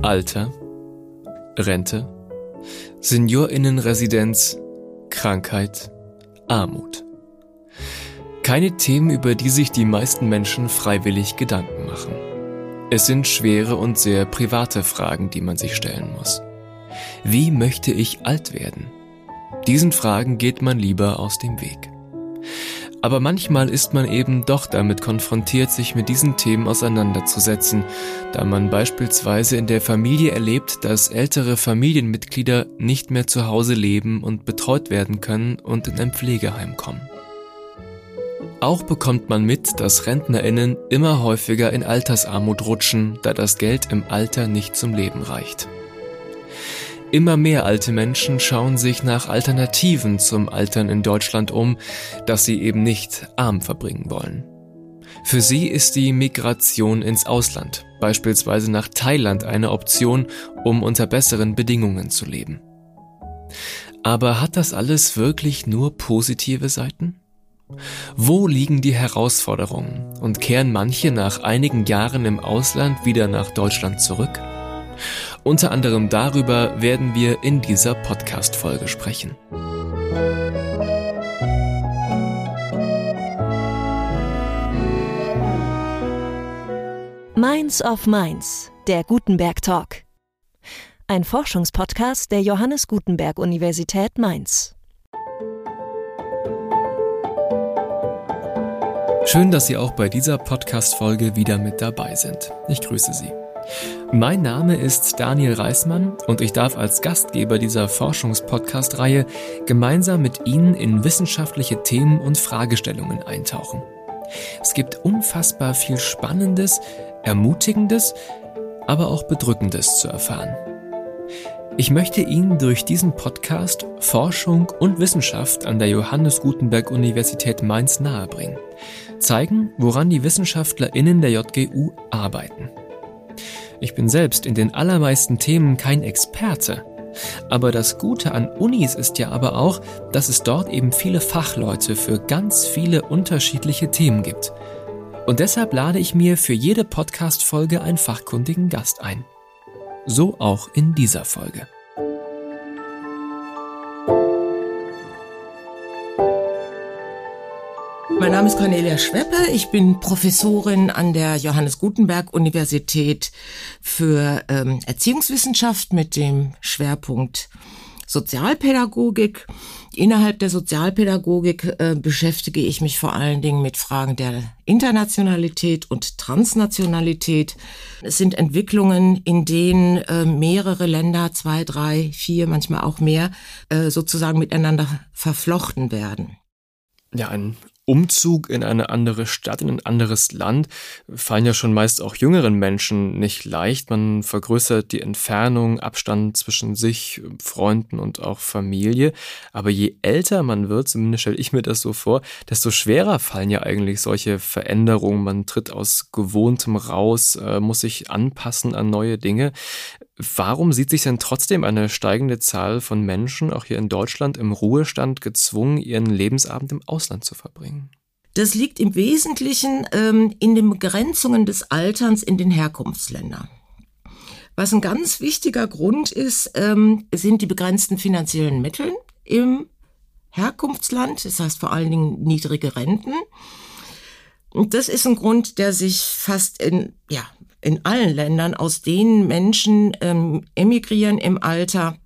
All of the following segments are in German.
Alter, Rente, Seniorinnenresidenz, Krankheit, Armut. Keine Themen, über die sich die meisten Menschen freiwillig Gedanken machen. Es sind schwere und sehr private Fragen, die man sich stellen muss. Wie möchte ich alt werden? Diesen Fragen geht man lieber aus dem Weg. Aber manchmal ist man eben doch damit konfrontiert, sich mit diesen Themen auseinanderzusetzen, da man beispielsweise in der Familie erlebt, dass ältere Familienmitglieder nicht mehr zu Hause leben und betreut werden können und in ein Pflegeheim kommen. Auch bekommt man mit, dass Rentnerinnen immer häufiger in Altersarmut rutschen, da das Geld im Alter nicht zum Leben reicht. Immer mehr alte Menschen schauen sich nach Alternativen zum Altern in Deutschland um, dass sie eben nicht arm verbringen wollen. Für sie ist die Migration ins Ausland, beispielsweise nach Thailand, eine Option, um unter besseren Bedingungen zu leben. Aber hat das alles wirklich nur positive Seiten? Wo liegen die Herausforderungen und kehren manche nach einigen Jahren im Ausland wieder nach Deutschland zurück? Unter anderem darüber werden wir in dieser Podcast-Folge sprechen. Minds of Mainz, der Gutenberg Talk. Ein Forschungspodcast der Johannes Gutenberg Universität Mainz. Schön, dass Sie auch bei dieser Podcast-Folge wieder mit dabei sind. Ich grüße Sie. Mein Name ist Daniel Reismann und ich darf als Gastgeber dieser Forschungspodcast-Reihe gemeinsam mit Ihnen in wissenschaftliche Themen und Fragestellungen eintauchen. Es gibt unfassbar viel Spannendes, Ermutigendes, aber auch Bedrückendes zu erfahren. Ich möchte Ihnen durch diesen Podcast Forschung und Wissenschaft an der Johannes Gutenberg Universität Mainz nahebringen, zeigen, woran die WissenschaftlerInnen der JGU arbeiten. Ich bin selbst in den allermeisten Themen kein Experte. Aber das Gute an Unis ist ja aber auch, dass es dort eben viele Fachleute für ganz viele unterschiedliche Themen gibt. Und deshalb lade ich mir für jede Podcast-Folge einen fachkundigen Gast ein. So auch in dieser Folge. Mein Name ist Cornelia Schweppe. Ich bin Professorin an der Johannes Gutenberg Universität für ähm, Erziehungswissenschaft mit dem Schwerpunkt Sozialpädagogik. Innerhalb der Sozialpädagogik äh, beschäftige ich mich vor allen Dingen mit Fragen der Internationalität und Transnationalität. Es sind Entwicklungen, in denen äh, mehrere Länder, zwei, drei, vier, manchmal auch mehr, äh, sozusagen miteinander verflochten werden. Ja, ein Umzug in eine andere Stadt, in ein anderes Land, fallen ja schon meist auch jüngeren Menschen nicht leicht. Man vergrößert die Entfernung, Abstand zwischen sich, Freunden und auch Familie. Aber je älter man wird, zumindest stelle ich mir das so vor, desto schwerer fallen ja eigentlich solche Veränderungen. Man tritt aus Gewohntem raus, äh, muss sich anpassen an neue Dinge. Warum sieht sich denn trotzdem eine steigende Zahl von Menschen, auch hier in Deutschland, im Ruhestand gezwungen, ihren Lebensabend im Ausland zu verbringen? Das liegt im Wesentlichen ähm, in den Begrenzungen des Alterns in den Herkunftsländern. Was ein ganz wichtiger Grund ist, ähm, sind die begrenzten finanziellen Mittel im Herkunftsland, das heißt vor allen Dingen niedrige Renten. Und das ist ein Grund, der sich fast in, ja, in allen Ländern, aus denen Menschen ähm, emigrieren im Alter,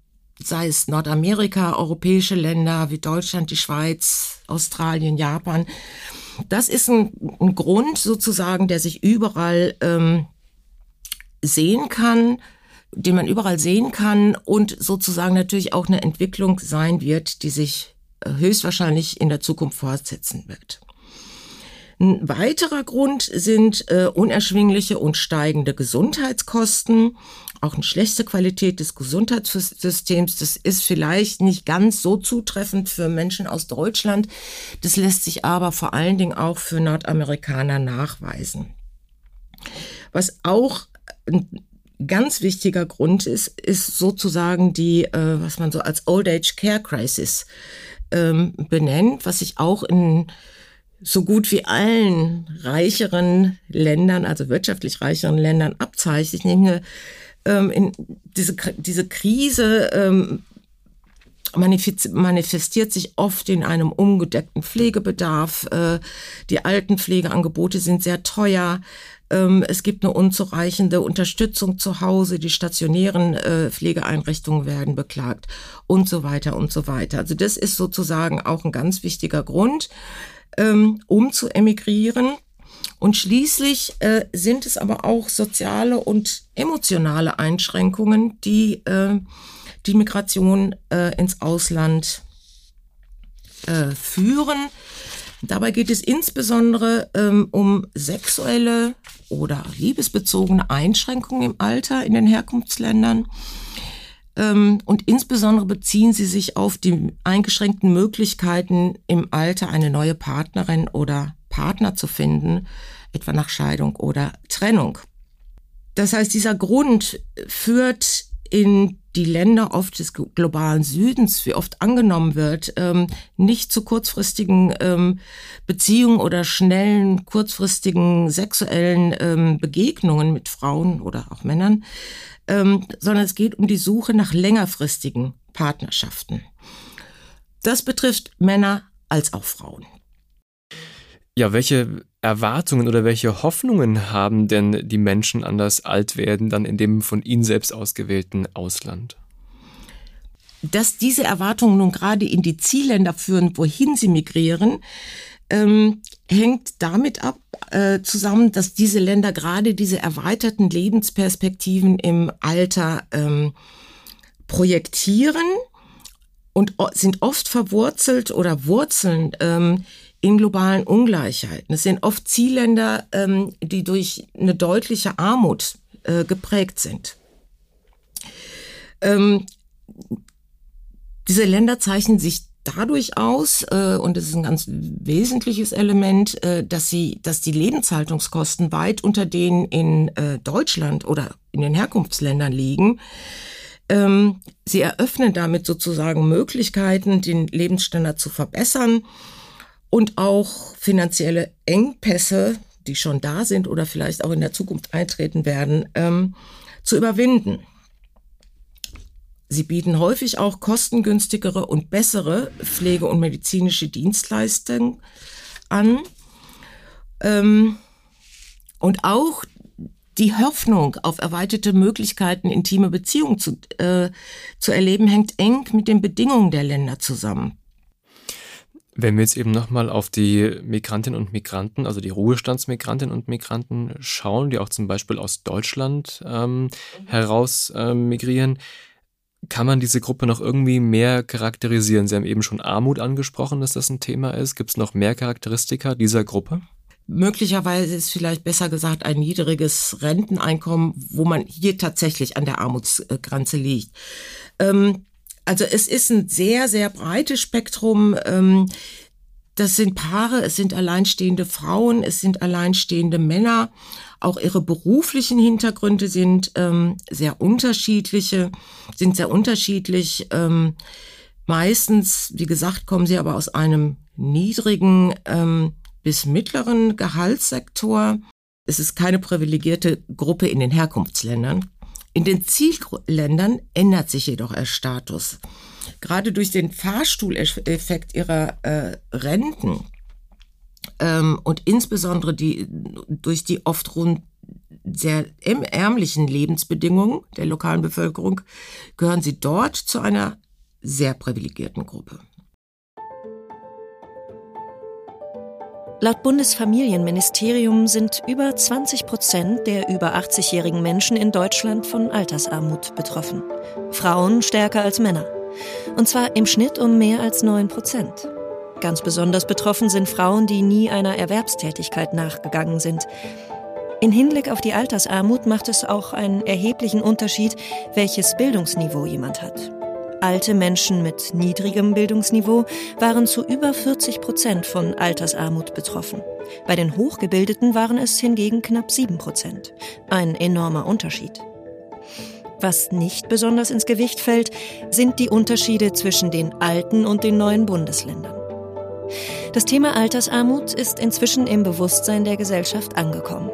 sei es Nordamerika, europäische Länder wie Deutschland, die Schweiz, Australien, Japan. Das ist ein, ein Grund sozusagen, der sich überall ähm, sehen kann, den man überall sehen kann und sozusagen natürlich auch eine Entwicklung sein wird, die sich äh, höchstwahrscheinlich in der Zukunft fortsetzen wird. Ein weiterer Grund sind äh, unerschwingliche und steigende Gesundheitskosten, auch eine schlechte Qualität des Gesundheitssystems. Das ist vielleicht nicht ganz so zutreffend für Menschen aus Deutschland. Das lässt sich aber vor allen Dingen auch für Nordamerikaner nachweisen. Was auch ein ganz wichtiger Grund ist, ist sozusagen die, äh, was man so als Old Age Care Crisis ähm, benennt, was sich auch in so gut wie allen reicheren Ländern, also wirtschaftlich reicheren Ländern abzeichnet, nämlich eine ähm, in diese, diese Krise ähm, manifestiert sich oft in einem ungedeckten Pflegebedarf. Äh, die alten Pflegeangebote sind sehr teuer. Ähm, es gibt eine unzureichende Unterstützung zu Hause. Die stationären äh, Pflegeeinrichtungen werden beklagt und so weiter und so weiter. Also das ist sozusagen auch ein ganz wichtiger Grund, ähm, um zu emigrieren. Und schließlich äh, sind es aber auch soziale und emotionale Einschränkungen, die äh, die Migration äh, ins Ausland äh, führen. Dabei geht es insbesondere ähm, um sexuelle oder liebesbezogene Einschränkungen im Alter in den Herkunftsländern. Ähm, und insbesondere beziehen sie sich auf die eingeschränkten Möglichkeiten im Alter eine neue Partnerin oder Partner zu finden, etwa nach Scheidung oder Trennung. Das heißt, dieser Grund führt in die Länder oft des globalen Südens, wie oft angenommen wird, ähm, nicht zu kurzfristigen ähm, Beziehungen oder schnellen, kurzfristigen sexuellen ähm, Begegnungen mit Frauen oder auch Männern, ähm, sondern es geht um die Suche nach längerfristigen Partnerschaften. Das betrifft Männer als auch Frauen. Ja, welche Erwartungen oder welche Hoffnungen haben denn die Menschen an das Altwerden dann in dem von ihnen selbst ausgewählten Ausland? Dass diese Erwartungen nun gerade in die Zielländer führen, wohin sie migrieren, ähm, hängt damit ab, äh, zusammen, dass diese Länder gerade diese erweiterten Lebensperspektiven im Alter ähm, projektieren und sind oft verwurzelt oder wurzeln ähm, in globalen Ungleichheiten. Es sind oft Zielländer, ähm, die durch eine deutliche Armut äh, geprägt sind. Ähm, diese Länder zeichnen sich dadurch aus, äh, und das ist ein ganz wesentliches Element, äh, dass sie, dass die Lebenshaltungskosten weit unter denen in äh, Deutschland oder in den Herkunftsländern liegen. Ähm, sie eröffnen damit sozusagen Möglichkeiten, den Lebensstandard zu verbessern und auch finanzielle Engpässe, die schon da sind oder vielleicht auch in der Zukunft eintreten werden, ähm, zu überwinden. Sie bieten häufig auch kostengünstigere und bessere Pflege- und medizinische Dienstleistungen an. Ähm, und auch die Hoffnung auf erweiterte Möglichkeiten, intime Beziehungen zu, äh, zu erleben, hängt eng mit den Bedingungen der Länder zusammen. Wenn wir jetzt eben nochmal auf die Migrantinnen und Migranten, also die Ruhestandsmigrantinnen und Migranten schauen, die auch zum Beispiel aus Deutschland ähm, heraus ähm, migrieren, kann man diese Gruppe noch irgendwie mehr charakterisieren? Sie haben eben schon Armut angesprochen, dass das ein Thema ist. Gibt es noch mehr Charakteristika dieser Gruppe? Möglicherweise ist vielleicht besser gesagt ein niedriges Renteneinkommen, wo man hier tatsächlich an der Armutsgrenze liegt. Ähm, also es ist ein sehr, sehr breites Spektrum. Ähm, das sind Paare, es sind alleinstehende Frauen, es sind alleinstehende Männer. Auch ihre beruflichen Hintergründe sind ähm, sehr unterschiedliche, sind sehr unterschiedlich. Ähm, meistens, wie gesagt, kommen sie aber aus einem niedrigen bis mittleren Gehaltssektor. Es ist keine privilegierte Gruppe in den Herkunftsländern. In den Zielländern ändert sich jedoch ihr Status. Gerade durch den Fahrstuhleffekt ihrer äh, Renten ähm, und insbesondere die, durch die oft rund sehr ärmlichen Lebensbedingungen der lokalen Bevölkerung gehören sie dort zu einer sehr privilegierten Gruppe. Laut Bundesfamilienministerium sind über 20 Prozent der über 80-jährigen Menschen in Deutschland von Altersarmut betroffen. Frauen stärker als Männer. Und zwar im Schnitt um mehr als 9 Prozent. Ganz besonders betroffen sind Frauen, die nie einer Erwerbstätigkeit nachgegangen sind. In Hinblick auf die Altersarmut macht es auch einen erheblichen Unterschied, welches Bildungsniveau jemand hat. Alte Menschen mit niedrigem Bildungsniveau waren zu über 40 Prozent von Altersarmut betroffen. Bei den Hochgebildeten waren es hingegen knapp 7 Prozent. Ein enormer Unterschied. Was nicht besonders ins Gewicht fällt, sind die Unterschiede zwischen den alten und den neuen Bundesländern. Das Thema Altersarmut ist inzwischen im Bewusstsein der Gesellschaft angekommen.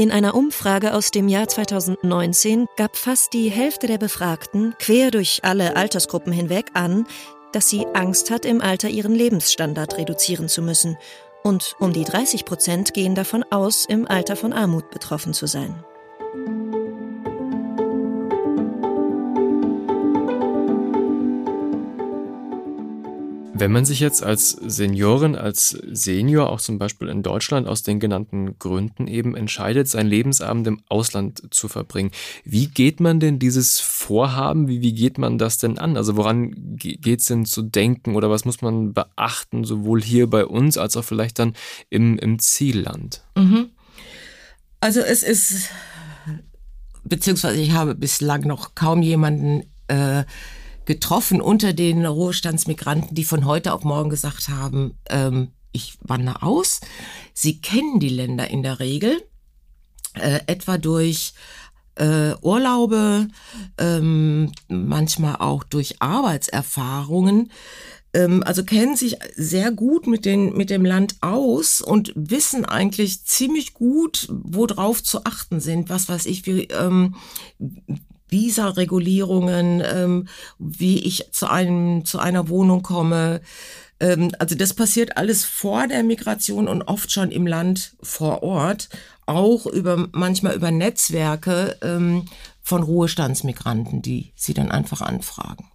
In einer Umfrage aus dem Jahr 2019 gab fast die Hälfte der Befragten quer durch alle Altersgruppen hinweg an, dass sie Angst hat, im Alter ihren Lebensstandard reduzieren zu müssen. Und um die 30 Prozent gehen davon aus, im Alter von Armut betroffen zu sein. Wenn man sich jetzt als Seniorin, als Senior auch zum Beispiel in Deutschland aus den genannten Gründen eben entscheidet, sein Lebensabend im Ausland zu verbringen, wie geht man denn dieses Vorhaben, wie, wie geht man das denn an? Also woran geht es denn zu denken oder was muss man beachten, sowohl hier bei uns als auch vielleicht dann im, im Zielland? Mhm. Also es ist, beziehungsweise ich habe bislang noch kaum jemanden äh, getroffen unter den Ruhestandsmigranten, die von heute auf morgen gesagt haben, ähm, ich wandere aus. Sie kennen die Länder in der Regel, äh, etwa durch äh, Urlaube, ähm, manchmal auch durch Arbeitserfahrungen. Ähm, also kennen sich sehr gut mit, den, mit dem Land aus und wissen eigentlich ziemlich gut, worauf zu achten sind. Was weiß ich, wie, ähm, Visa-Regulierungen, ähm, wie ich zu einem zu einer Wohnung komme. Ähm, also das passiert alles vor der Migration und oft schon im Land vor Ort, auch über manchmal über Netzwerke ähm, von Ruhestandsmigranten, die sie dann einfach anfragen.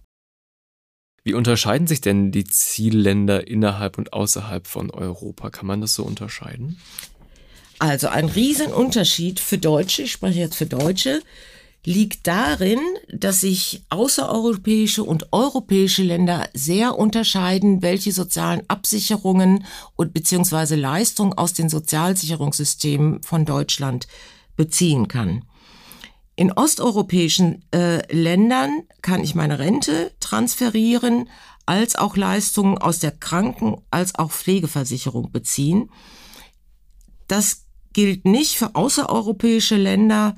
Wie unterscheiden sich denn die Zielländer innerhalb und außerhalb von Europa? Kann man das so unterscheiden? Also ein Riesenunterschied für Deutsche, ich spreche jetzt für Deutsche, liegt darin, dass sich außereuropäische und europäische Länder sehr unterscheiden, welche sozialen Absicherungen und beziehungsweise Leistungen aus den Sozialsicherungssystemen von Deutschland beziehen kann. In osteuropäischen äh, Ländern kann ich meine Rente transferieren, als auch Leistungen aus der Kranken- als auch Pflegeversicherung beziehen. Das gilt nicht für außereuropäische Länder,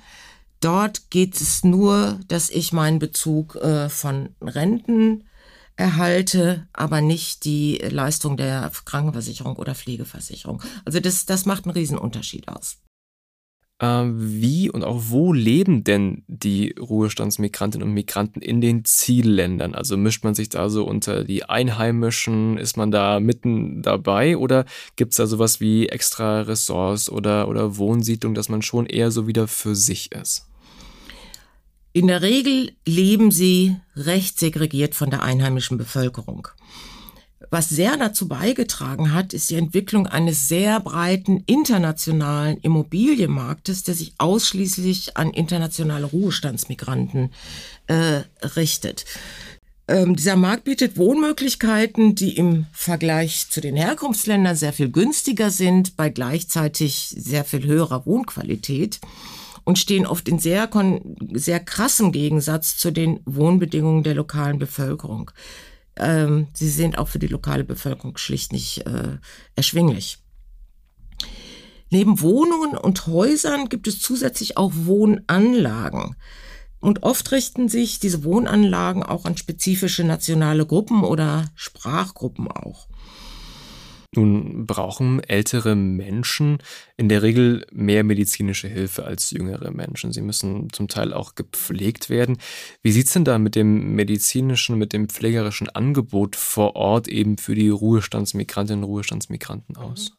Dort geht es nur, dass ich meinen Bezug äh, von Renten erhalte, aber nicht die Leistung der Krankenversicherung oder Pflegeversicherung. Also das, das macht einen Riesenunterschied aus. Äh, wie und auch wo leben denn die Ruhestandsmigrantinnen und Migranten in den Zielländern? Also mischt man sich da so unter die Einheimischen? Ist man da mitten dabei? Oder gibt es da sowas wie extra Ressorts oder, oder Wohnsiedlung, dass man schon eher so wieder für sich ist? In der Regel leben sie recht segregiert von der einheimischen Bevölkerung. Was sehr dazu beigetragen hat, ist die Entwicklung eines sehr breiten internationalen Immobilienmarktes, der sich ausschließlich an internationale Ruhestandsmigranten äh, richtet. Ähm, dieser Markt bietet Wohnmöglichkeiten, die im Vergleich zu den Herkunftsländern sehr viel günstiger sind, bei gleichzeitig sehr viel höherer Wohnqualität und stehen oft in sehr, sehr krassem Gegensatz zu den Wohnbedingungen der lokalen Bevölkerung ähm, sie sind auch für die lokale Bevölkerung schlicht nicht äh, erschwinglich. Neben Wohnungen und Häusern gibt es zusätzlich auch Wohnanlagen. Und oft richten sich diese Wohnanlagen auch an spezifische nationale Gruppen oder Sprachgruppen auch. Nun brauchen ältere Menschen in der Regel mehr medizinische Hilfe als jüngere Menschen. Sie müssen zum Teil auch gepflegt werden. Wie sieht es denn da mit dem medizinischen, mit dem pflegerischen Angebot vor Ort eben für die Ruhestandsmigrantinnen und Ruhestandsmigranten aus?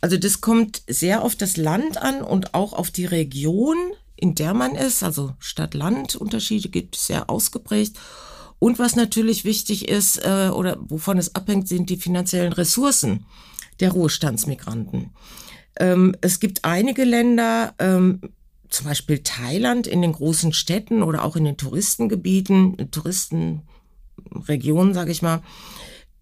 Also das kommt sehr auf das Land an und auch auf die Region, in der man ist. Also Stadt-Land-Unterschiede gibt es sehr ausgeprägt. Und was natürlich wichtig ist äh, oder wovon es abhängt, sind die finanziellen Ressourcen der Ruhestandsmigranten. Ähm, es gibt einige Länder, ähm, zum Beispiel Thailand in den großen Städten oder auch in den Touristengebieten, Touristenregionen, sage ich mal,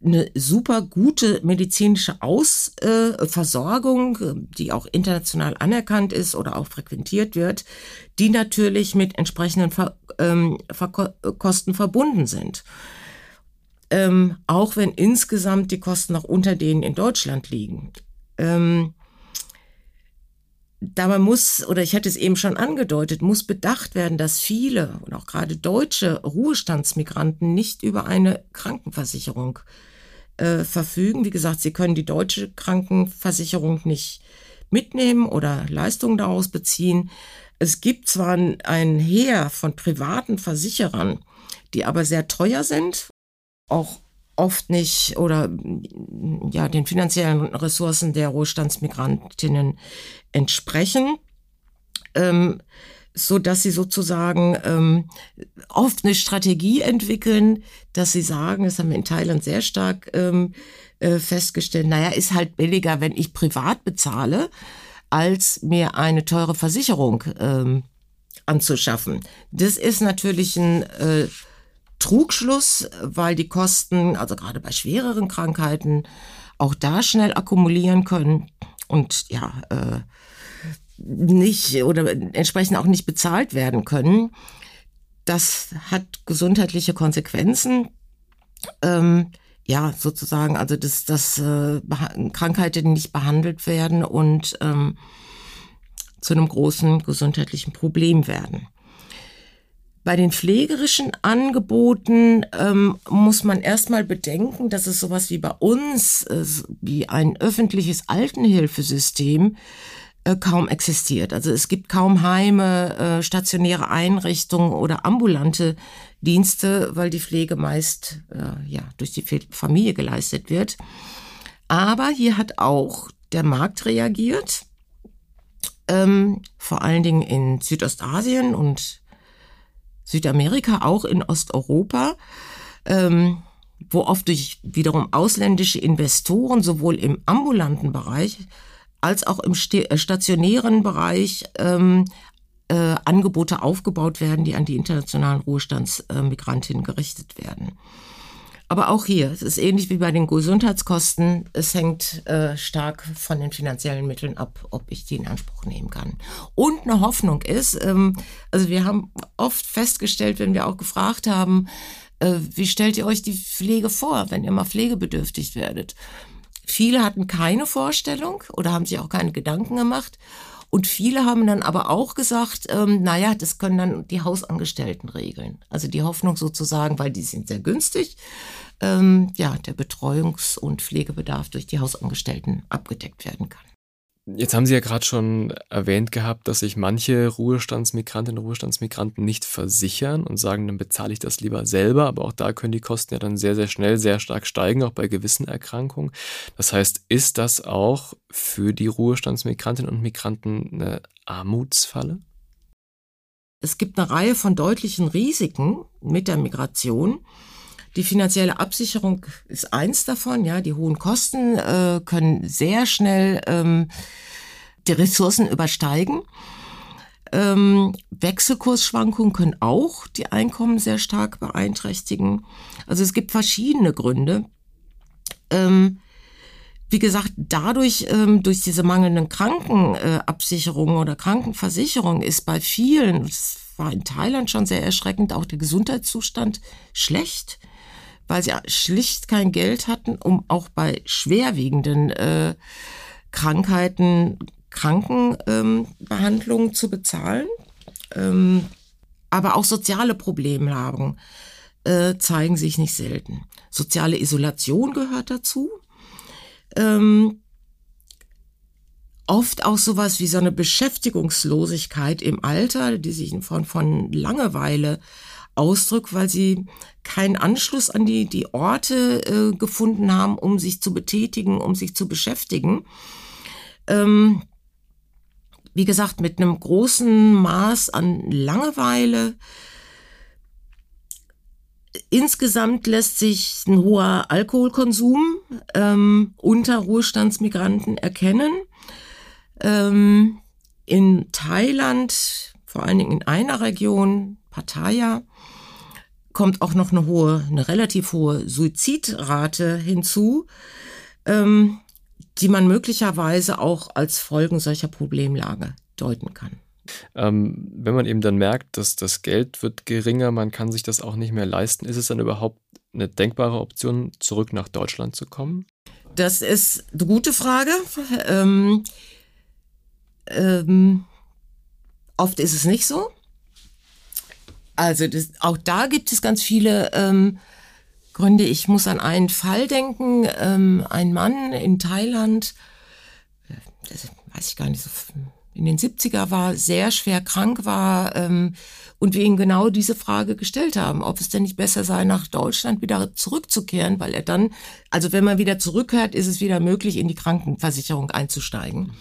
eine super gute medizinische Ausversorgung, äh, die auch international anerkannt ist oder auch frequentiert wird, die natürlich mit entsprechenden Ver, ähm, Kosten verbunden sind. Ähm, auch wenn insgesamt die Kosten noch unter denen in Deutschland liegen. Ähm, dabei muss, oder ich hätte es eben schon angedeutet, muss bedacht werden, dass viele und auch gerade deutsche Ruhestandsmigranten nicht über eine Krankenversicherung äh, verfügen. Wie gesagt, sie können die deutsche Krankenversicherung nicht mitnehmen oder Leistungen daraus beziehen. Es gibt zwar ein Heer von privaten Versicherern, die aber sehr teuer sind, auch oft nicht oder ja den finanziellen Ressourcen der Ruhestandsmigrantinnen entsprechen, ähm, so dass sie sozusagen ähm, oft eine Strategie entwickeln, dass sie sagen, das haben wir in Thailand sehr stark ähm, äh, festgestellt, naja, ist halt billiger, wenn ich privat bezahle, als mir eine teure Versicherung ähm, anzuschaffen. Das ist natürlich ein äh, Trugschluss, weil die Kosten, also gerade bei schwereren Krankheiten, auch da schnell akkumulieren können und ja, äh, nicht oder entsprechend auch nicht bezahlt werden können. Das hat gesundheitliche Konsequenzen. Ähm, ja, sozusagen, also dass, dass äh, Krankheiten nicht behandelt werden und ähm, zu einem großen gesundheitlichen Problem werden. Bei den pflegerischen Angeboten ähm, muss man erstmal bedenken, dass es sowas wie bei uns, äh, wie ein öffentliches Altenhilfesystem, äh, kaum existiert. Also es gibt kaum Heime, äh, stationäre Einrichtungen oder ambulante Dienste, weil die Pflege meist äh, ja durch die Familie geleistet wird. Aber hier hat auch der Markt reagiert, ähm, vor allen Dingen in Südostasien und Südamerika, auch in Osteuropa, ähm, wo oft durch wiederum ausländische Investoren sowohl im ambulanten Bereich als auch im äh, stationären Bereich ähm, äh, Angebote aufgebaut werden, die an die internationalen Ruhestandsmigrantinnen gerichtet werden. Aber auch hier, es ist ähnlich wie bei den Gesundheitskosten, es hängt äh, stark von den finanziellen Mitteln ab, ob ich die in Anspruch nehmen kann. Und eine Hoffnung ist, ähm, also wir haben oft festgestellt, wenn wir auch gefragt haben, äh, wie stellt ihr euch die Pflege vor, wenn ihr mal pflegebedürftig werdet? Viele hatten keine Vorstellung oder haben sich auch keine Gedanken gemacht. Und viele haben dann aber auch gesagt, ähm, naja, das können dann die Hausangestellten regeln. Also die Hoffnung sozusagen, weil die sind sehr günstig, ähm, ja, der Betreuungs- und Pflegebedarf durch die Hausangestellten abgedeckt werden kann. Jetzt haben Sie ja gerade schon erwähnt gehabt, dass sich manche Ruhestandsmigrantinnen und Ruhestandsmigranten nicht versichern und sagen, dann bezahle ich das lieber selber. Aber auch da können die Kosten ja dann sehr, sehr schnell, sehr stark steigen, auch bei gewissen Erkrankungen. Das heißt, ist das auch für die Ruhestandsmigrantinnen und Migranten eine Armutsfalle? Es gibt eine Reihe von deutlichen Risiken mit der Migration. Die finanzielle Absicherung ist eins davon. Ja, die hohen Kosten äh, können sehr schnell ähm, die Ressourcen übersteigen. Ähm, Wechselkursschwankungen können auch die Einkommen sehr stark beeinträchtigen. Also es gibt verschiedene Gründe. Ähm, wie gesagt, dadurch, ähm, durch diese mangelnden Krankenabsicherungen oder Krankenversicherung ist bei vielen, das war in Thailand schon sehr erschreckend, auch der Gesundheitszustand schlecht weil sie schlicht kein Geld hatten, um auch bei schwerwiegenden äh, Krankheiten Krankenbehandlungen ähm, zu bezahlen. Ähm, aber auch soziale Probleme haben, äh, zeigen sich nicht selten. Soziale Isolation gehört dazu. Ähm, oft auch sowas wie so eine Beschäftigungslosigkeit im Alter, die sich in Form von Langeweile ausdrückt, weil sie keinen Anschluss an die, die Orte äh, gefunden haben, um sich zu betätigen, um sich zu beschäftigen. Ähm, wie gesagt, mit einem großen Maß an Langeweile. Insgesamt lässt sich ein hoher Alkoholkonsum ähm, unter Ruhestandsmigranten erkennen. Ähm, in Thailand, vor allen Dingen in einer Region, Pattaya, kommt auch noch eine hohe, eine relativ hohe Suizidrate hinzu, ähm, die man möglicherweise auch als Folgen solcher Problemlage deuten kann. Ähm, wenn man eben dann merkt, dass das Geld wird geringer, man kann sich das auch nicht mehr leisten, ist es dann überhaupt eine denkbare Option, zurück nach Deutschland zu kommen? Das ist eine gute Frage. Ähm, ähm, oft ist es nicht so. Also das, auch da gibt es ganz viele ähm, Gründe. Ich muss an einen Fall denken. Ähm, ein Mann in Thailand, das weiß ich gar nicht, so in den 70er war, sehr schwer krank war ähm, und wir ihm genau diese Frage gestellt haben, ob es denn nicht besser sei, nach Deutschland wieder zurückzukehren, weil er dann, also wenn man wieder zurückkehrt, ist es wieder möglich, in die Krankenversicherung einzusteigen.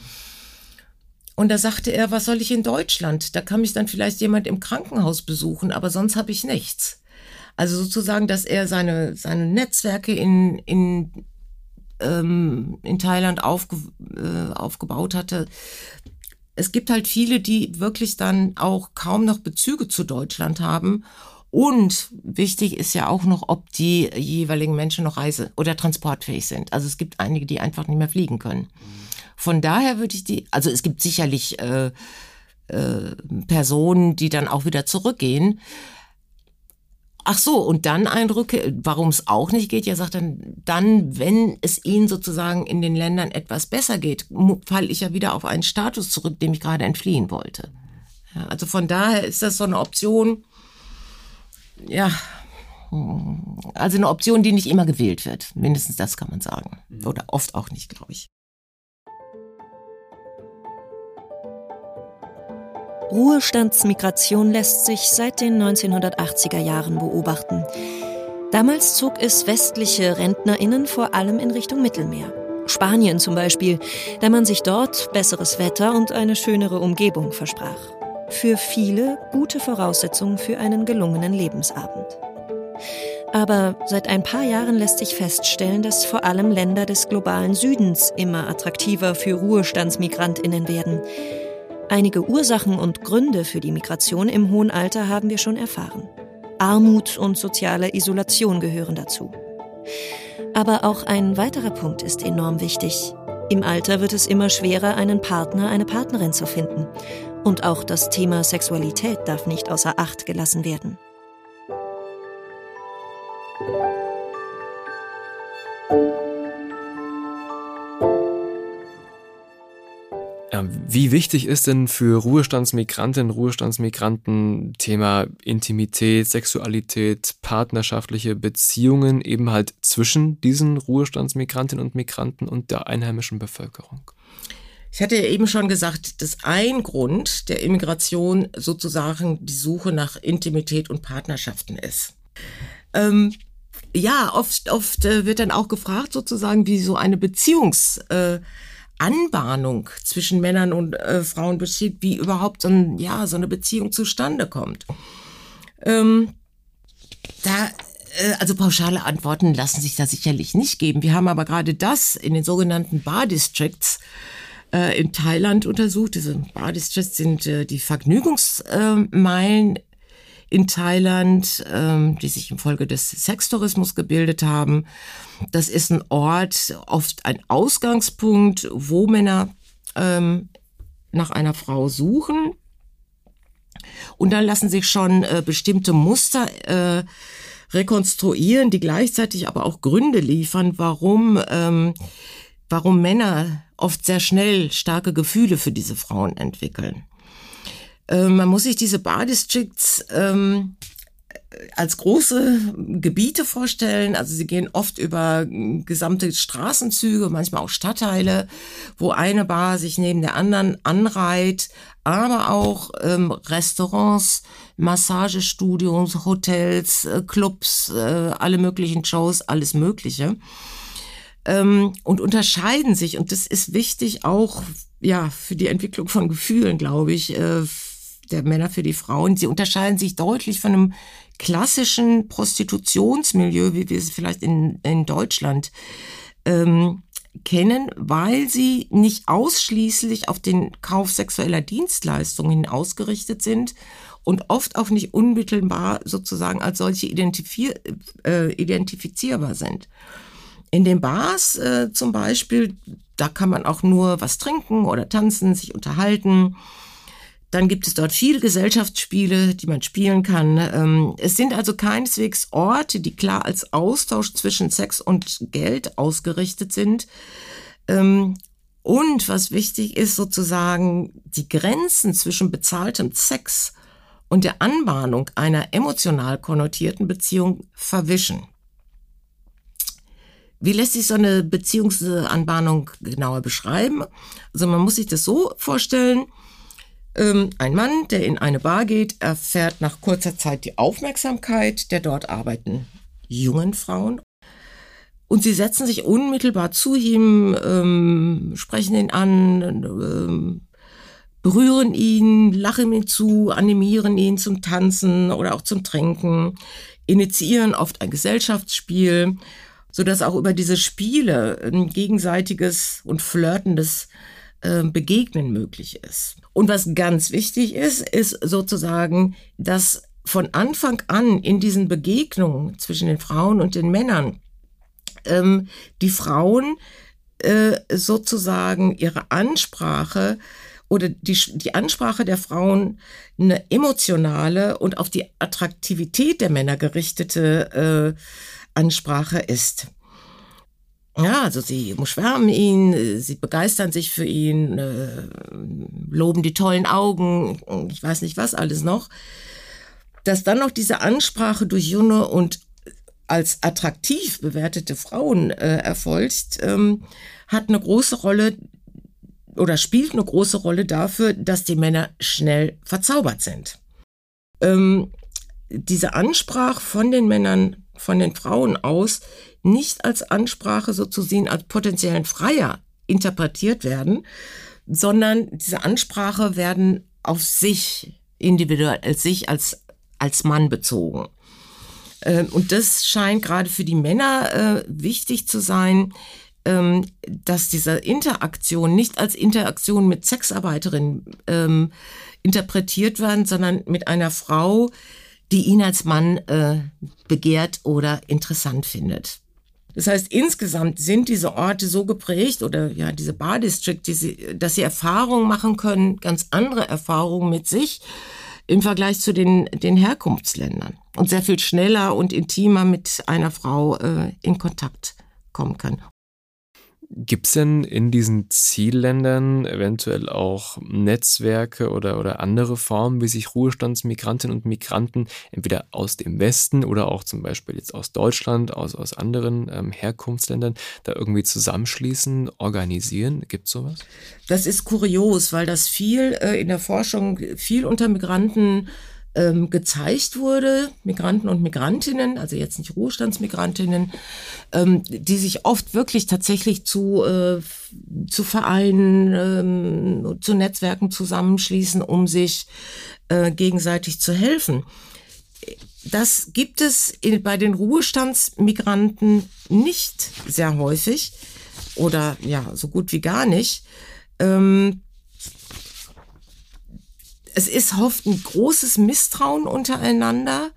Und da sagte er, was soll ich in Deutschland? Da kann mich dann vielleicht jemand im Krankenhaus besuchen, aber sonst habe ich nichts. Also sozusagen, dass er seine, seine Netzwerke in, in, ähm, in Thailand aufge, äh, aufgebaut hatte, es gibt halt viele, die wirklich dann auch kaum noch Bezüge zu Deutschland haben. Und wichtig ist ja auch noch, ob die jeweiligen Menschen noch reise- oder transportfähig sind. Also es gibt einige, die einfach nicht mehr fliegen können. Von daher würde ich die, also es gibt sicherlich äh, äh, Personen, die dann auch wieder zurückgehen. Ach so, und dann Eindrücke, warum es auch nicht geht, ja sagt dann, dann, wenn es ihnen sozusagen in den Ländern etwas besser geht, falle ich ja wieder auf einen Status zurück, dem ich gerade entfliehen wollte. Ja, also von daher ist das so eine Option, ja, also eine Option, die nicht immer gewählt wird. Mindestens das kann man sagen. Mhm. Oder oft auch nicht, glaube ich. Ruhestandsmigration lässt sich seit den 1980er Jahren beobachten. Damals zog es westliche Rentnerinnen vor allem in Richtung Mittelmeer. Spanien zum Beispiel, da man sich dort besseres Wetter und eine schönere Umgebung versprach. Für viele gute Voraussetzungen für einen gelungenen Lebensabend. Aber seit ein paar Jahren lässt sich feststellen, dass vor allem Länder des globalen Südens immer attraktiver für Ruhestandsmigrantinnen werden. Einige Ursachen und Gründe für die Migration im hohen Alter haben wir schon erfahren. Armut und soziale Isolation gehören dazu. Aber auch ein weiterer Punkt ist enorm wichtig. Im Alter wird es immer schwerer, einen Partner, eine Partnerin zu finden. Und auch das Thema Sexualität darf nicht außer Acht gelassen werden. Wie wichtig ist denn für Ruhestandsmigrantinnen, Ruhestandsmigranten Thema Intimität, Sexualität, partnerschaftliche Beziehungen eben halt zwischen diesen Ruhestandsmigrantinnen und Migranten und der einheimischen Bevölkerung? Ich hatte ja eben schon gesagt, dass ein Grund der Immigration sozusagen die Suche nach Intimität und Partnerschaften ist. Ähm, ja, oft, oft äh, wird dann auch gefragt, sozusagen, wie so eine Beziehungs- äh, Anbahnung zwischen Männern und äh, Frauen besteht, wie überhaupt so, ein, ja, so eine Beziehung zustande kommt. Ähm, da, äh, also pauschale Antworten lassen sich da sicherlich nicht geben. Wir haben aber gerade das in den sogenannten Bar Districts äh, in Thailand untersucht. Diese Bar Districts sind äh, die Vergnügungsmeilen in Thailand, ähm, die sich infolge des Sextourismus gebildet haben. Das ist ein Ort, oft ein Ausgangspunkt, wo Männer ähm, nach einer Frau suchen. Und dann lassen sich schon äh, bestimmte Muster äh, rekonstruieren, die gleichzeitig aber auch Gründe liefern, warum, ähm, warum Männer oft sehr schnell starke Gefühle für diese Frauen entwickeln. Ähm, man muss sich diese Bar Districts ähm, als große Gebiete vorstellen. Also sie gehen oft über gesamte Straßenzüge, manchmal auch Stadtteile, wo eine Bar sich neben der anderen anreiht, aber auch ähm, Restaurants, Massagestudios, Hotels, äh, Clubs, äh, alle möglichen Shows, alles Mögliche. Ähm, und unterscheiden sich, und das ist wichtig auch ja für die Entwicklung von Gefühlen, glaube ich, äh, der Männer für die Frauen. Sie unterscheiden sich deutlich von einem klassischen Prostitutionsmilieu, wie wir es vielleicht in, in Deutschland ähm, kennen, weil sie nicht ausschließlich auf den Kauf sexueller Dienstleistungen ausgerichtet sind und oft auch nicht unmittelbar sozusagen als solche identifier äh, identifizierbar sind. In den Bars äh, zum Beispiel, da kann man auch nur was trinken oder tanzen, sich unterhalten. Dann gibt es dort viele Gesellschaftsspiele, die man spielen kann. Ähm, es sind also keineswegs Orte, die klar als Austausch zwischen Sex und Geld ausgerichtet sind. Ähm, und was wichtig ist, sozusagen die Grenzen zwischen bezahltem Sex und der Anbahnung einer emotional konnotierten Beziehung verwischen. Wie lässt sich so eine Beziehungsanbahnung genauer beschreiben? Also man muss sich das so vorstellen, ein Mann, der in eine Bar geht, erfährt nach kurzer Zeit die Aufmerksamkeit der dort arbeitenden jungen Frauen. Und sie setzen sich unmittelbar zu ihm, ähm, sprechen ihn an, ähm, berühren ihn, lachen ihm zu, animieren ihn zum Tanzen oder auch zum Trinken, initiieren oft ein Gesellschaftsspiel, so dass auch über diese Spiele ein gegenseitiges und flirtendes äh, Begegnen möglich ist. Und was ganz wichtig ist, ist sozusagen, dass von Anfang an in diesen Begegnungen zwischen den Frauen und den Männern ähm, die Frauen äh, sozusagen ihre Ansprache oder die, die Ansprache der Frauen eine emotionale und auf die Attraktivität der Männer gerichtete äh, Ansprache ist. Ja, also sie umschwärmen ihn, sie begeistern sich für ihn, äh, loben die tollen Augen, ich weiß nicht was alles noch. Dass dann noch diese Ansprache durch junge und als attraktiv bewertete Frauen äh, erfolgt, ähm, hat eine große Rolle oder spielt eine große Rolle dafür, dass die Männer schnell verzaubert sind. Ähm, diese Ansprache von den Männern, von den Frauen aus, nicht als Ansprache so zu sehen, als potenziellen Freier interpretiert werden, sondern diese Ansprache werden auf sich individuell, als sich als, als Mann bezogen. Ähm, und das scheint gerade für die Männer äh, wichtig zu sein, ähm, dass diese Interaktion nicht als Interaktion mit Sexarbeiterinnen ähm, interpretiert werden, sondern mit einer Frau, die ihn als Mann äh, begehrt oder interessant findet. Das heißt, insgesamt sind diese Orte so geprägt oder ja, diese Bar District, die sie, dass sie Erfahrungen machen können, ganz andere Erfahrungen mit sich im Vergleich zu den, den Herkunftsländern und sehr viel schneller und intimer mit einer Frau äh, in Kontakt kommen können. Gibt es denn in diesen Zielländern eventuell auch Netzwerke oder, oder andere Formen, wie sich Ruhestandsmigrantinnen und Migranten entweder aus dem Westen oder auch zum Beispiel jetzt aus Deutschland, aus, aus anderen ähm, Herkunftsländern da irgendwie zusammenschließen, organisieren? Gibt es sowas? Das ist kurios, weil das viel äh, in der Forschung viel unter Migranten ähm, gezeigt wurde, Migranten und Migrantinnen, also jetzt nicht Ruhestandsmigrantinnen, ähm, die sich oft wirklich tatsächlich zu, äh, zu Vereinen, ähm, zu Netzwerken zusammenschließen, um sich äh, gegenseitig zu helfen. Das gibt es in, bei den Ruhestandsmigranten nicht sehr häufig oder ja, so gut wie gar nicht. Ähm, es ist oft ein großes Misstrauen untereinander,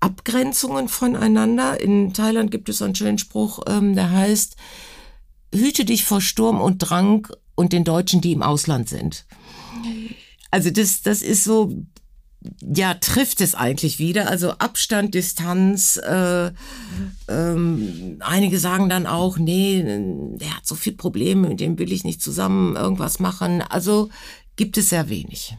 Abgrenzungen voneinander. In Thailand gibt es einen schönen Spruch, ähm, der heißt, hüte dich vor Sturm und Drang und den Deutschen, die im Ausland sind. Also das, das ist so, ja, trifft es eigentlich wieder. Also Abstand, Distanz. Äh, ähm, einige sagen dann auch, nee, der hat so viel Probleme, mit dem will ich nicht zusammen irgendwas machen. Also gibt es sehr wenig.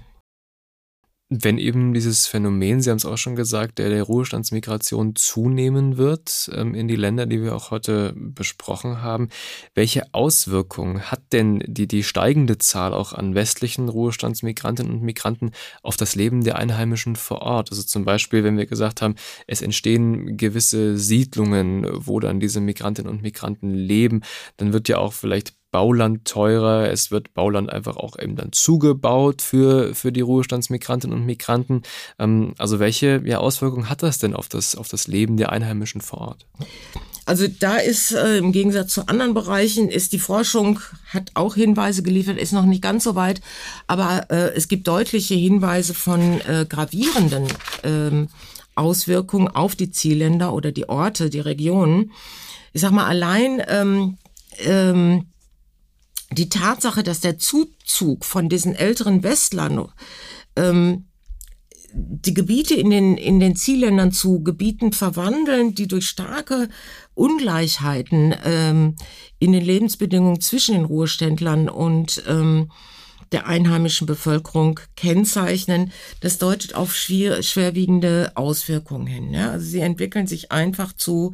Wenn eben dieses Phänomen, Sie haben es auch schon gesagt, der, der Ruhestandsmigration zunehmen wird ähm, in die Länder, die wir auch heute besprochen haben, welche Auswirkungen hat denn die, die steigende Zahl auch an westlichen Ruhestandsmigrantinnen und Migranten auf das Leben der Einheimischen vor Ort? Also zum Beispiel, wenn wir gesagt haben, es entstehen gewisse Siedlungen, wo dann diese Migrantinnen und Migranten leben, dann wird ja auch vielleicht Bauland teurer, es wird Bauland einfach auch eben dann zugebaut für, für die Ruhestandsmigrantinnen und Migranten. Ähm, also welche ja, Auswirkungen hat das denn auf das, auf das Leben der Einheimischen vor Ort? Also da ist äh, im Gegensatz zu anderen Bereichen ist die Forschung hat auch Hinweise geliefert, ist noch nicht ganz so weit, aber äh, es gibt deutliche Hinweise von äh, gravierenden ähm, Auswirkungen auf die Zielländer oder die Orte, die Regionen. Ich sag mal allein ähm, ähm, die Tatsache, dass der Zuzug von diesen älteren Westlern ähm, die Gebiete in den, in den Zielländern zu Gebieten verwandeln, die durch starke Ungleichheiten ähm, in den Lebensbedingungen zwischen den Ruheständlern und ähm, der einheimischen Bevölkerung kennzeichnen, das deutet auf schwer, schwerwiegende Auswirkungen hin. Ja? Also sie entwickeln sich einfach zu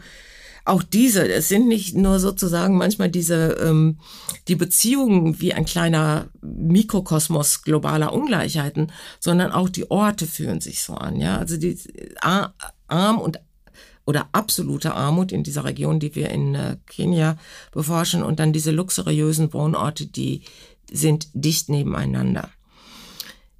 auch diese, es sind nicht nur sozusagen manchmal diese, ähm, die Beziehungen wie ein kleiner Mikrokosmos globaler Ungleichheiten, sondern auch die Orte fühlen sich so an, ja. Also die arm und oder absolute Armut in dieser Region, die wir in äh, Kenia beforschen und dann diese luxuriösen Wohnorte, die sind dicht nebeneinander.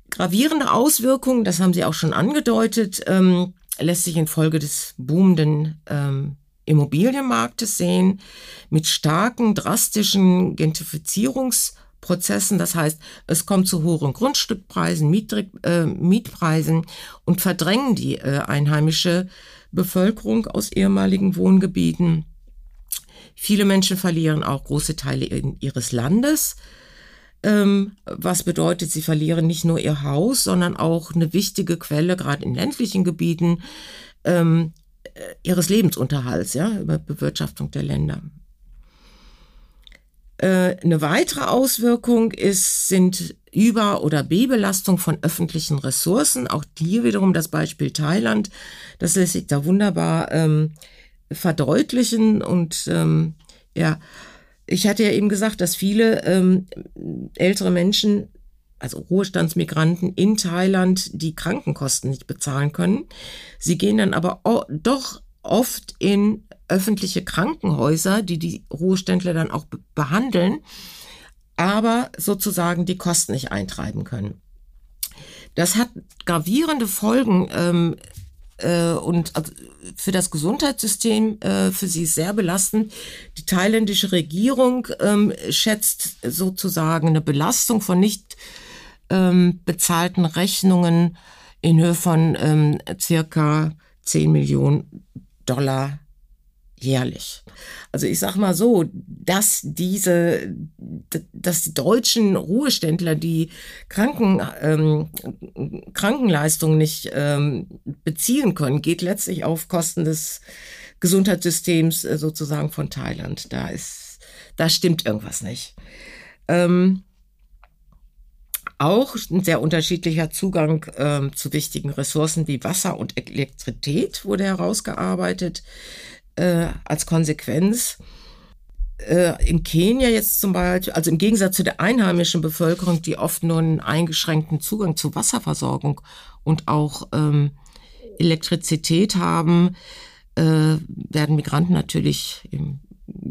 Gravierende Auswirkungen, das haben Sie auch schon angedeutet, ähm, lässt sich infolge des boomenden ähm, Immobilienmarktes sehen, mit starken, drastischen Gentrifizierungsprozessen. Das heißt, es kommt zu hohen Grundstückpreisen, Mietri äh, Mietpreisen und verdrängen die äh, einheimische Bevölkerung aus ehemaligen Wohngebieten. Viele Menschen verlieren auch große Teile ihres Landes, ähm, was bedeutet, sie verlieren nicht nur ihr Haus, sondern auch eine wichtige Quelle, gerade in ländlichen Gebieten, ähm, äh, ihres Lebensunterhalts, ja, über Bewirtschaftung der Länder. Äh, eine weitere Auswirkung ist, sind Über- oder B-Belastung von öffentlichen Ressourcen. Auch hier wiederum das Beispiel Thailand. Das lässt sich da wunderbar ähm, verdeutlichen. Und ähm, ja, ich hatte ja eben gesagt, dass viele ähm, ältere Menschen, also Ruhestandsmigranten in Thailand, die Krankenkosten nicht bezahlen können. Sie gehen dann aber doch oft in öffentliche Krankenhäuser, die die Ruheständler dann auch behandeln, aber sozusagen die Kosten nicht eintreiben können. Das hat gravierende Folgen ähm, äh, und also für das Gesundheitssystem äh, für sie sehr belastend. Die thailändische Regierung ähm, schätzt sozusagen eine Belastung von nicht ähm, bezahlten Rechnungen in Höhe von ähm, circa 10 Millionen Dollar jährlich. Also ich sag mal so, dass diese, dass die deutschen Ruheständler die Kranken, ähm, Krankenleistungen nicht ähm, beziehen können, geht letztlich auf Kosten des Gesundheitssystems äh, sozusagen von Thailand. Da ist, da stimmt irgendwas nicht. Ähm, auch ein sehr unterschiedlicher Zugang ähm, zu wichtigen Ressourcen wie Wasser und Elektrizität wurde herausgearbeitet äh, als Konsequenz. Äh, in Kenia jetzt zum Beispiel, also im Gegensatz zu der einheimischen Bevölkerung, die oft nur einen eingeschränkten Zugang zu Wasserversorgung und auch ähm, Elektrizität haben, äh, werden Migranten natürlich im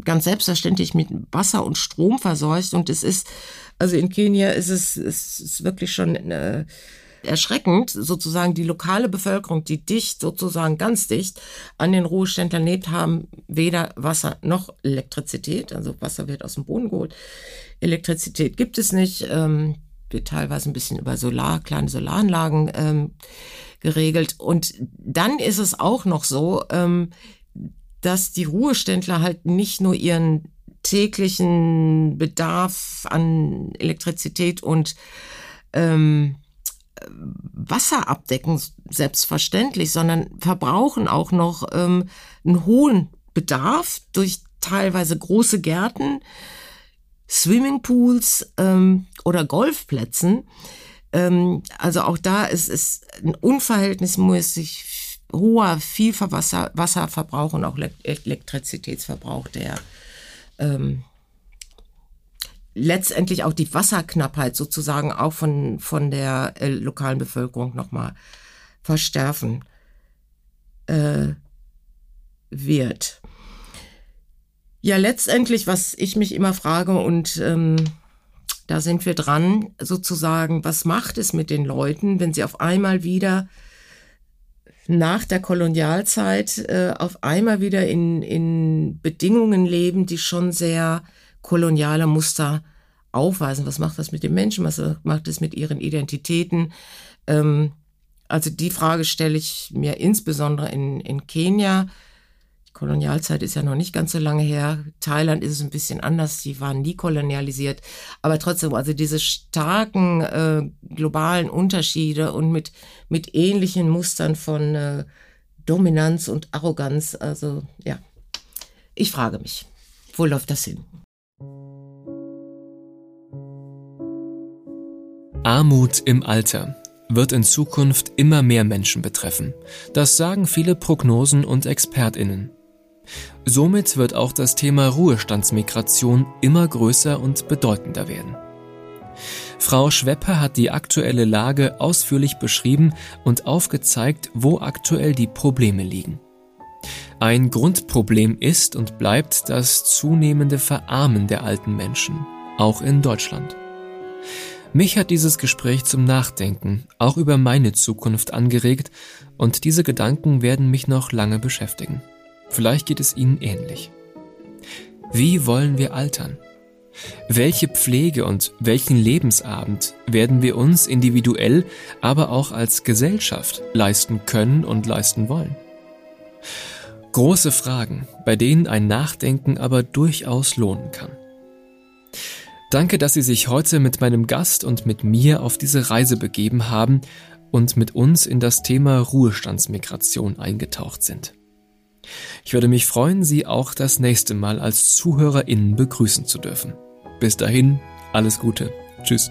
ganz selbstverständlich mit Wasser und Strom verseucht. Und es ist, also in Kenia ist es, es ist wirklich schon äh, erschreckend, sozusagen die lokale Bevölkerung, die dicht, sozusagen ganz dicht an den Ruheständlern lebt, haben weder Wasser noch Elektrizität. Also Wasser wird aus dem Boden geholt. Elektrizität gibt es nicht. Ähm, wird teilweise ein bisschen über Solar, kleine Solaranlagen ähm, geregelt. Und dann ist es auch noch so, ähm, dass die Ruheständler halt nicht nur ihren täglichen Bedarf an Elektrizität und ähm, Wasser abdecken, selbstverständlich, sondern verbrauchen auch noch ähm, einen hohen Bedarf durch teilweise große Gärten, Swimmingpools ähm, oder Golfplätzen. Ähm, also auch da ist es ein unverhältnismäßig hoher Vielverwasser, Wasserverbrauch und auch Elektrizitätsverbrauch, der ähm, letztendlich auch die Wasserknappheit sozusagen auch von, von der äh, lokalen Bevölkerung nochmal verstärken äh, wird. Ja, letztendlich, was ich mich immer frage, und ähm, da sind wir dran, sozusagen, was macht es mit den Leuten, wenn sie auf einmal wieder nach der Kolonialzeit äh, auf einmal wieder in, in Bedingungen leben, die schon sehr koloniale Muster aufweisen. Was macht das mit den Menschen? Was macht es mit ihren Identitäten? Ähm, also die Frage stelle ich mir insbesondere in, in Kenia. Kolonialzeit ist ja noch nicht ganz so lange her. Thailand ist es ein bisschen anders. Die waren nie kolonialisiert. Aber trotzdem, also diese starken äh, globalen Unterschiede und mit, mit ähnlichen Mustern von äh, Dominanz und Arroganz. Also ja, ich frage mich, wo läuft das hin? Armut im Alter wird in Zukunft immer mehr Menschen betreffen. Das sagen viele Prognosen und Expertinnen. Somit wird auch das Thema Ruhestandsmigration immer größer und bedeutender werden. Frau Schwepper hat die aktuelle Lage ausführlich beschrieben und aufgezeigt, wo aktuell die Probleme liegen. Ein Grundproblem ist und bleibt das zunehmende Verarmen der alten Menschen, auch in Deutschland. Mich hat dieses Gespräch zum Nachdenken, auch über meine Zukunft angeregt, und diese Gedanken werden mich noch lange beschäftigen. Vielleicht geht es Ihnen ähnlich. Wie wollen wir altern? Welche Pflege und welchen Lebensabend werden wir uns individuell, aber auch als Gesellschaft leisten können und leisten wollen? Große Fragen, bei denen ein Nachdenken aber durchaus lohnen kann. Danke, dass Sie sich heute mit meinem Gast und mit mir auf diese Reise begeben haben und mit uns in das Thema Ruhestandsmigration eingetaucht sind. Ich würde mich freuen, Sie auch das nächste Mal als ZuhörerInnen begrüßen zu dürfen. Bis dahin, alles Gute. Tschüss.